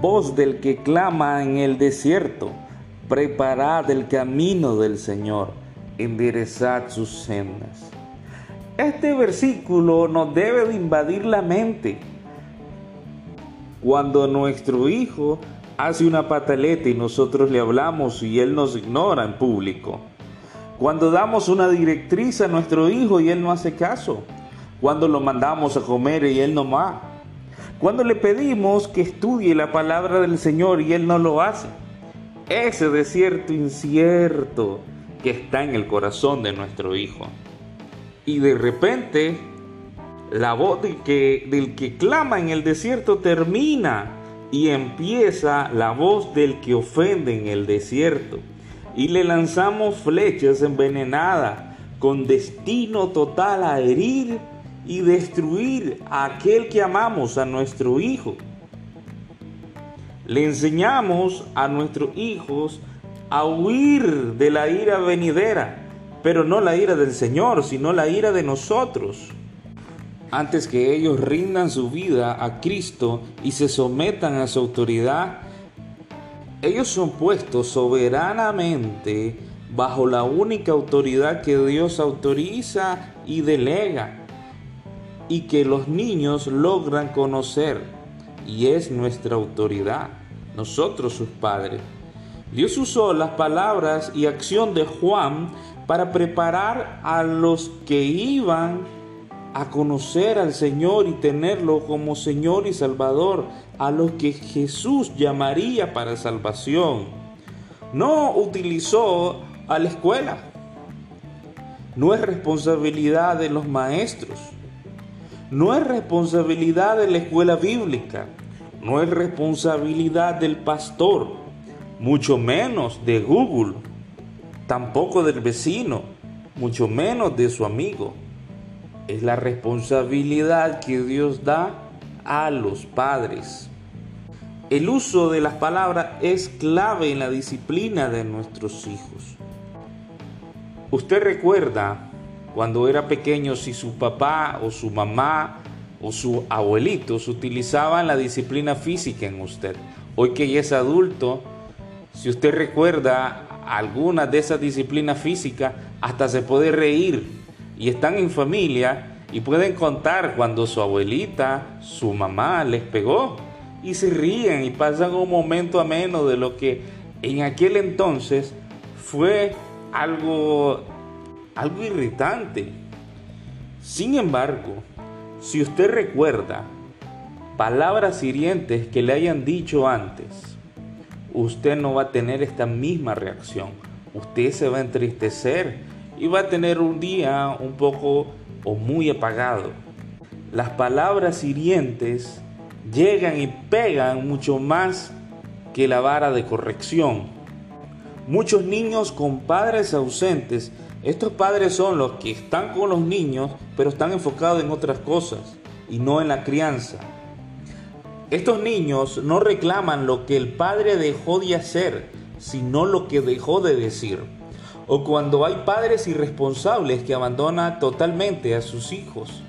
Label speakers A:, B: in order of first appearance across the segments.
A: voz del que clama en el desierto, preparad el camino del Señor, enderezad sus sendas. Este versículo nos debe de invadir la mente. Cuando nuestro hijo hace una pataleta y nosotros le hablamos y él nos ignora en público. Cuando damos una directriz a nuestro hijo y él no hace caso. Cuando lo mandamos a comer y él no va. Cuando le pedimos que estudie la palabra del Señor y él no lo hace. Ese desierto incierto que está en el corazón de nuestro hijo y de repente la voz del que, del que clama en el desierto termina y empieza la voz del que ofende en el desierto. Y le lanzamos flechas envenenadas con destino total a herir y destruir a aquel que amamos, a nuestro hijo. Le enseñamos a nuestros hijos a huir de la ira venidera pero no la ira del Señor, sino la ira de nosotros. Antes que ellos rindan su vida a Cristo y se sometan a su autoridad, ellos son puestos soberanamente bajo la única autoridad que Dios autoriza y delega y que los niños logran conocer y es nuestra autoridad, nosotros sus padres. Dios usó las palabras y acción de Juan para preparar a los que iban a conocer al Señor y tenerlo como Señor y Salvador, a los que Jesús llamaría para salvación. No utilizó a la escuela. No es responsabilidad de los maestros. No es responsabilidad de la escuela bíblica. No es responsabilidad del pastor. Mucho menos de Google tampoco del vecino, mucho menos de su amigo. Es la responsabilidad que Dios da a los padres. El uso de las palabras es clave en la disciplina de nuestros hijos. Usted recuerda cuando era pequeño si su papá o su mamá o su abuelitos utilizaban la disciplina física en usted. Hoy que ya es adulto, si usted recuerda algunas de esas disciplinas físicas, hasta se puede reír y están en familia y pueden contar cuando su abuelita, su mamá les pegó y se ríen y pasan un momento ameno de lo que en aquel entonces fue algo algo irritante. Sin embargo, si usted recuerda palabras hirientes que le hayan dicho antes, usted no va a tener esta misma reacción. Usted se va a entristecer y va a tener un día un poco o muy apagado. Las palabras hirientes llegan y pegan mucho más que la vara de corrección. Muchos niños con padres ausentes, estos padres son los que están con los niños, pero están enfocados en otras cosas y no en la crianza. Estos niños no reclaman lo que el padre dejó de hacer, sino lo que dejó de decir. O cuando hay padres irresponsables que abandonan totalmente a sus hijos.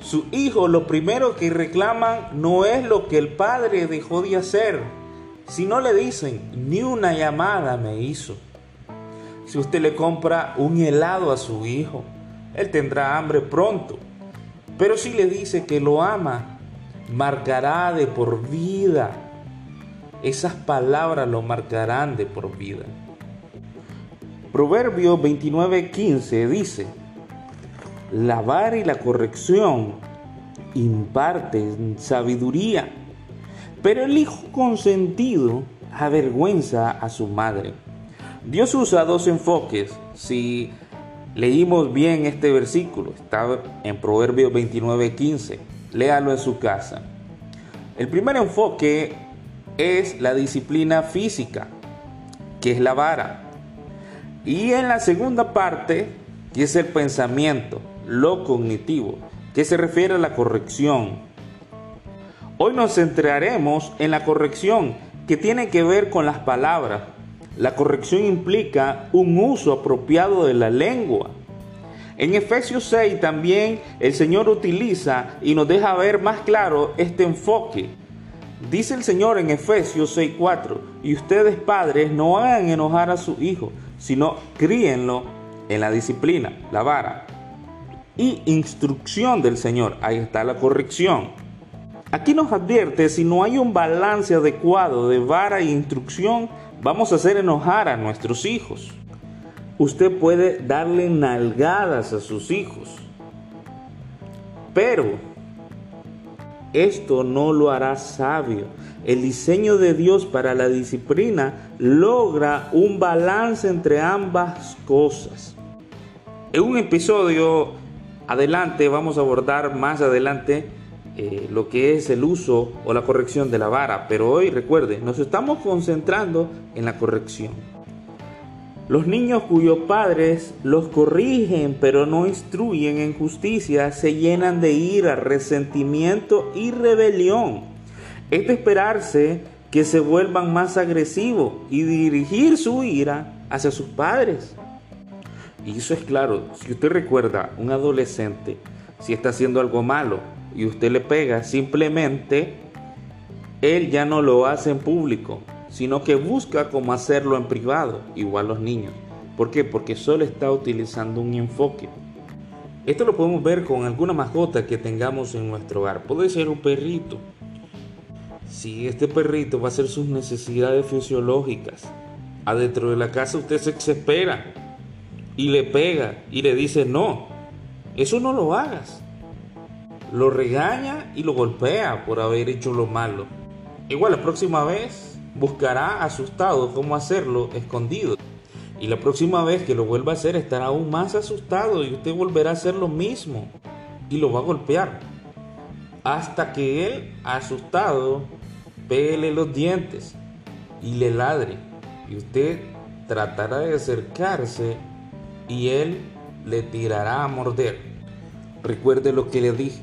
A: Su hijo lo primero que reclaman no es lo que el padre dejó de hacer, sino le dicen, ni una llamada me hizo. Si usted le compra un helado a su hijo, él tendrá hambre pronto. Pero si le dice que lo ama, marcará de por vida. Esas palabras lo marcarán de por vida. Proverbio 29:15 dice, la vara y la corrección imparten sabiduría, pero el hijo consentido avergüenza a su madre. Dios usa dos enfoques. Si leímos bien este versículo, está en Proverbio 29:15 léalo en su casa. El primer enfoque es la disciplina física, que es la vara. Y en la segunda parte, que es el pensamiento, lo cognitivo, que se refiere a la corrección. Hoy nos centraremos en la corrección, que tiene que ver con las palabras. La corrección implica un uso apropiado de la lengua en Efesios 6 también el Señor utiliza y nos deja ver más claro este enfoque. Dice el Señor en Efesios 6:4, y ustedes padres no hagan enojar a su hijo, sino críenlo en la disciplina, la vara y instrucción del Señor. Ahí está la corrección. Aquí nos advierte, si no hay un balance adecuado de vara e instrucción, vamos a hacer enojar a nuestros hijos. Usted puede darle nalgadas a sus hijos, pero esto no lo hará sabio. El diseño de Dios para la disciplina logra un balance entre ambas cosas. En un episodio adelante vamos a abordar más adelante eh, lo que es el uso o la corrección de la vara, pero hoy recuerde, nos estamos concentrando en la corrección. Los niños cuyos padres los corrigen pero no instruyen en justicia se llenan de ira, resentimiento y rebelión. Es de esperarse que se vuelvan más agresivos y dirigir su ira hacia sus padres. Y eso es claro, si usted recuerda un adolescente, si está haciendo algo malo y usted le pega, simplemente él ya no lo hace en público, sino que busca cómo hacerlo en privado, igual los niños. ¿Por qué? Porque solo está utilizando un enfoque. Esto lo podemos ver con alguna mascota que tengamos en nuestro hogar. Puede ser un perrito. Si este perrito va a hacer sus necesidades fisiológicas, adentro de la casa usted se espera y le pega y le dice no, eso no lo hagas. Lo regaña y lo golpea por haber hecho lo malo. Igual la próxima vez buscará asustado cómo hacerlo escondido. Y la próxima vez que lo vuelva a hacer estará aún más asustado y usted volverá a hacer lo mismo y lo va a golpear. Hasta que él, asustado, pele los dientes y le ladre. Y usted tratará de acercarse y él le tirará a morder. Recuerde lo que le dije.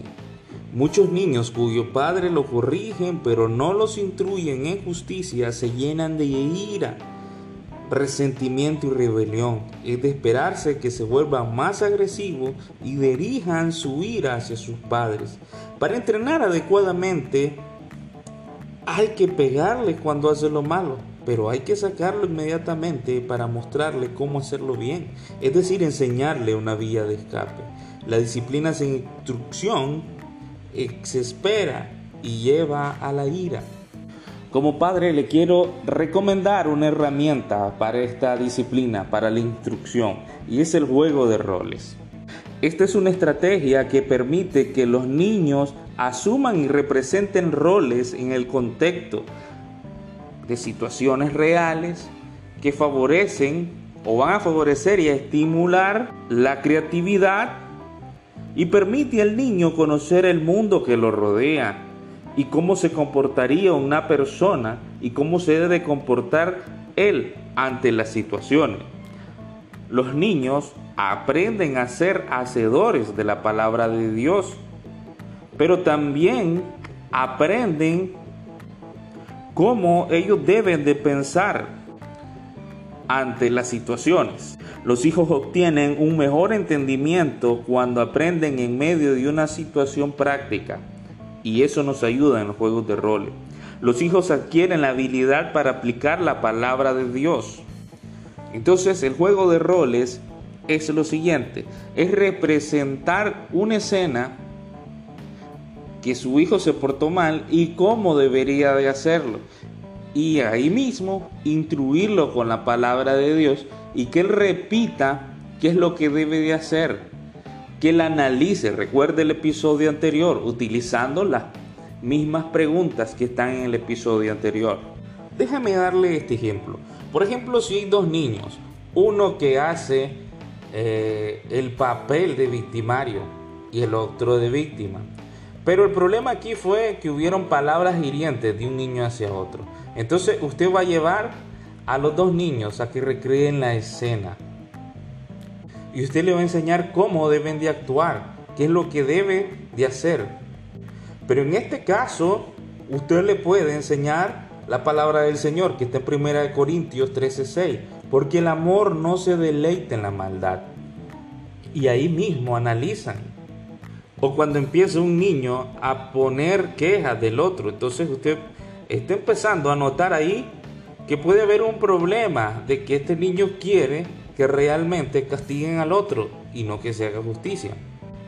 A: Muchos niños cuyo padre lo corrigen pero no los instruyen en justicia se llenan de ira, resentimiento y rebelión. Es de esperarse que se vuelvan más agresivos y dirijan su ira hacia sus padres. Para entrenar adecuadamente hay que pegarle cuando hace lo malo, pero hay que sacarlo inmediatamente para mostrarle cómo hacerlo bien, es decir, enseñarle una vía de escape. La disciplina sin instrucción exespera y lleva a la ira. Como padre le quiero recomendar una herramienta para esta disciplina, para la instrucción, y es el juego de roles. Esta es una estrategia que permite que los niños asuman y representen roles en el contexto de situaciones reales que favorecen o van a favorecer y a estimular la creatividad y permite al niño conocer el mundo que lo rodea y cómo se comportaría una persona y cómo se debe comportar él ante las situaciones. Los niños aprenden a ser hacedores de la palabra de Dios, pero también aprenden cómo ellos deben de pensar ante las situaciones. Los hijos obtienen un mejor entendimiento cuando aprenden en medio de una situación práctica y eso nos ayuda en los juegos de rol. Los hijos adquieren la habilidad para aplicar la palabra de Dios. Entonces el juego de roles es lo siguiente, es representar una escena que su hijo se portó mal y cómo debería de hacerlo. Y ahí mismo instruirlo con la palabra de Dios y que él repita qué es lo que debe de hacer, que él analice, recuerde el episodio anterior, utilizando las mismas preguntas que están en el episodio anterior. Déjame darle este ejemplo. Por ejemplo, si hay dos niños, uno que hace eh, el papel de victimario y el otro de víctima. Pero el problema aquí fue que hubieron palabras hirientes de un niño hacia otro. Entonces usted va a llevar a los dos niños a que recreen la escena. Y usted le va a enseñar cómo deben de actuar, qué es lo que debe de hacer. Pero en este caso, usted le puede enseñar la palabra del Señor, que está en 1 Corintios 13:6, porque el amor no se deleita en la maldad. Y ahí mismo analizan. O cuando empieza un niño a poner quejas del otro, entonces usted está empezando a notar ahí que puede haber un problema de que este niño quiere que realmente castiguen al otro y no que se haga justicia.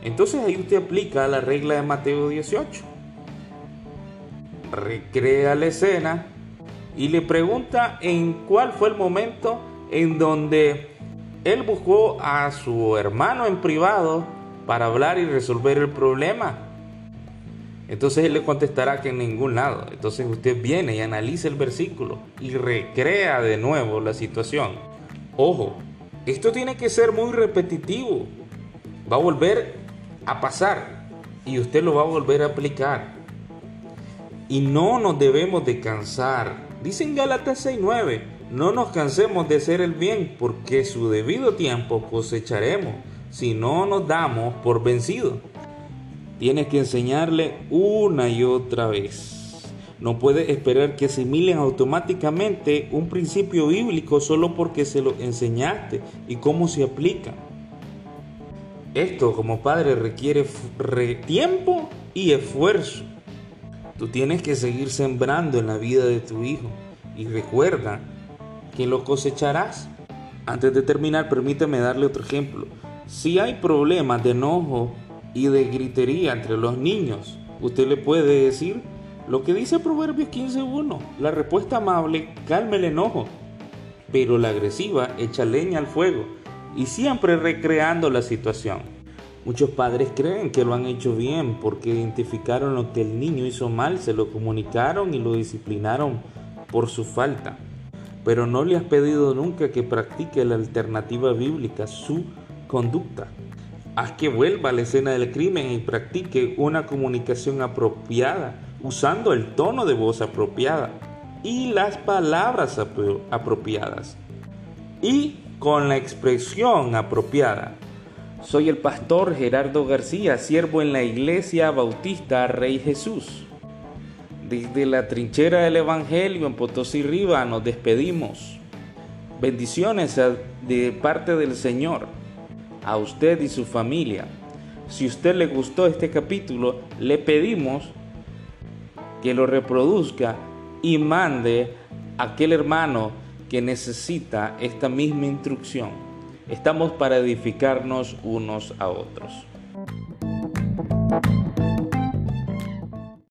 A: Entonces ahí usted aplica la regla de Mateo 18. Recrea la escena y le pregunta en cuál fue el momento en donde él buscó a su hermano en privado para hablar y resolver el problema. Entonces él le contestará que en ningún lado. Entonces usted viene y analiza el versículo y recrea de nuevo la situación. Ojo, esto tiene que ser muy repetitivo. Va a volver a pasar y usted lo va a volver a aplicar. Y no nos debemos de cansar. Dice en Gálatas 6:9, no nos cansemos de hacer el bien, porque su debido tiempo cosecharemos si no nos damos por vencidos. Tienes que enseñarle una y otra vez. No puedes esperar que asimilen automáticamente un principio bíblico solo porque se lo enseñaste y cómo se aplica. Esto como padre requiere tiempo y esfuerzo. Tú tienes que seguir sembrando en la vida de tu hijo y recuerda que lo cosecharás. Antes de terminar, permíteme darle otro ejemplo. Si hay problemas de enojo y de gritería entre los niños, usted le puede decir lo que dice Proverbios 15.1. La respuesta amable calma el enojo, pero la agresiva echa leña al fuego y siempre recreando la situación. Muchos padres creen que lo han hecho bien porque identificaron lo que el niño hizo mal, se lo comunicaron y lo disciplinaron por su falta. Pero no le has pedido nunca que practique la alternativa bíblica, su conducta. Haz que vuelva a la escena del crimen y practique una comunicación apropiada, usando el tono de voz apropiada y las palabras apropiadas. Y con la expresión apropiada. Soy el pastor Gerardo García, siervo en la Iglesia Bautista Rey Jesús. Desde la trinchera del Evangelio en Potosí Riva nos despedimos. Bendiciones de parte del Señor a usted y su familia. Si usted le gustó este capítulo, le pedimos que lo reproduzca y mande a aquel hermano que necesita esta misma instrucción. Estamos para edificarnos unos a otros.